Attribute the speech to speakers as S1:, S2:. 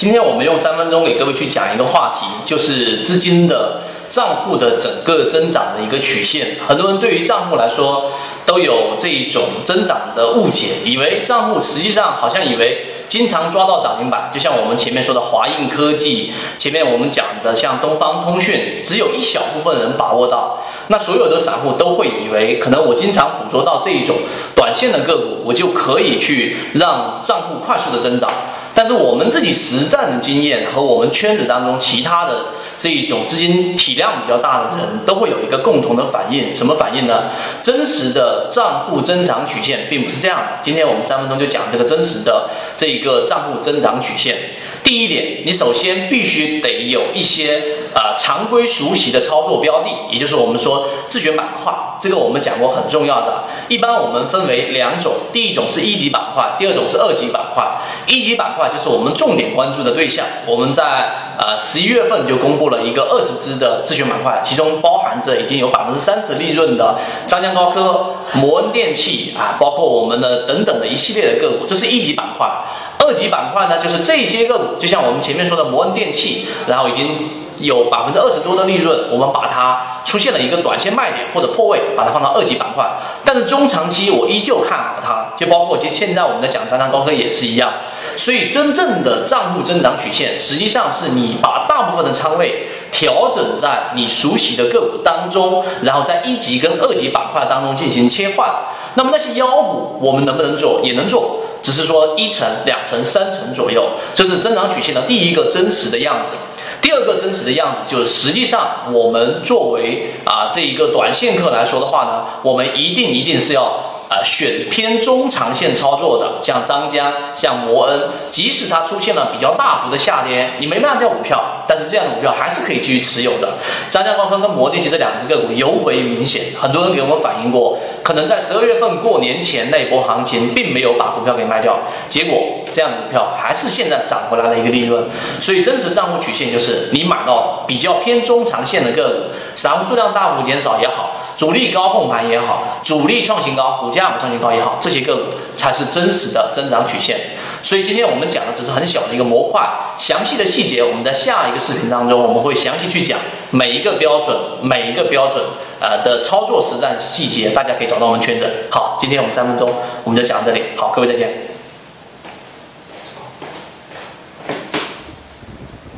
S1: 今天我们用三分钟给各位去讲一个话题，就是资金的账户的整个增长的一个曲线。很多人对于账户来说都有这一种增长的误解，以为账户实际上好像以为经常抓到涨停板，就像我们前面说的华映科技，前面我们讲的像东方通讯，只有一小部分人把握到，那所有的散户都会以为可能我经常捕捉到这一种短线的个股，我就可以去让账户快速的增长。但是我们自己实战的经验和我们圈子当中其他的这一种资金体量比较大的人都会有一个共同的反应，什么反应呢？真实的账户增长曲线并不是这样的。今天我们三分钟就讲这个真实的这一个账户增长曲线。第一点，你首先必须得有一些呃常规熟悉的操作标的，也就是我们说自选板块，这个我们讲过很重要的。一般我们分为两种，第一种是一级板块，第二种是二级板块。一级板块就是我们重点关注的对象，我们在呃十一月份就公布了一个二十只的自选板块，其中包含着已经有百分之三十利润的张江高科、摩恩电器啊，包括我们的等等的一系列的个股，这是一级板块。二级板块呢，就是这些个股，就像我们前面说的摩恩电器，然后已经有百分之二十多的利润，我们把它出现了一个短线卖点或者破位，把它放到二级板块。但是中长期我依旧看好它，就包括其实现在我们的讲张江高科也是一样。所以真正的账户增长曲线，实际上是你把大部分的仓位调整在你熟悉的个股当中，然后在一级跟二级板块当中进行切换。那么那些妖股，我们能不能做？也能做，只是说一层、两层、三层左右。这是增长曲线的第一个真实的样子。第二个真实的样子就是，实际上我们作为啊这一个短线客来说的话呢，我们一定一定是要。啊，选偏中长线操作的，像张江、像摩恩，即使它出现了比较大幅的下跌，你没卖掉股票，但是这样的股票还是可以继续持有的。张江高科跟摩电器这两只个股尤为明显，很多人给我们反映过，可能在十二月份过年前那波行情，并没有把股票给卖掉，结果这样的股票还是现在涨回来的一个利润。所以真实账户曲线就是你买到比较偏中长线的个股，散户数量大幅减少也好。主力高控盘也好，主力创新高，股价不创新高也好，这些个股才是真实的增长曲线。所以今天我们讲的只是很小的一个模块，详细的细节我们在下一个视频当中我们会详细去讲每一个标准，每一个标准呃的操作实战细节，大家可以找到我们圈子。好，今天我们三分钟我们就讲到这里，好，各位再见。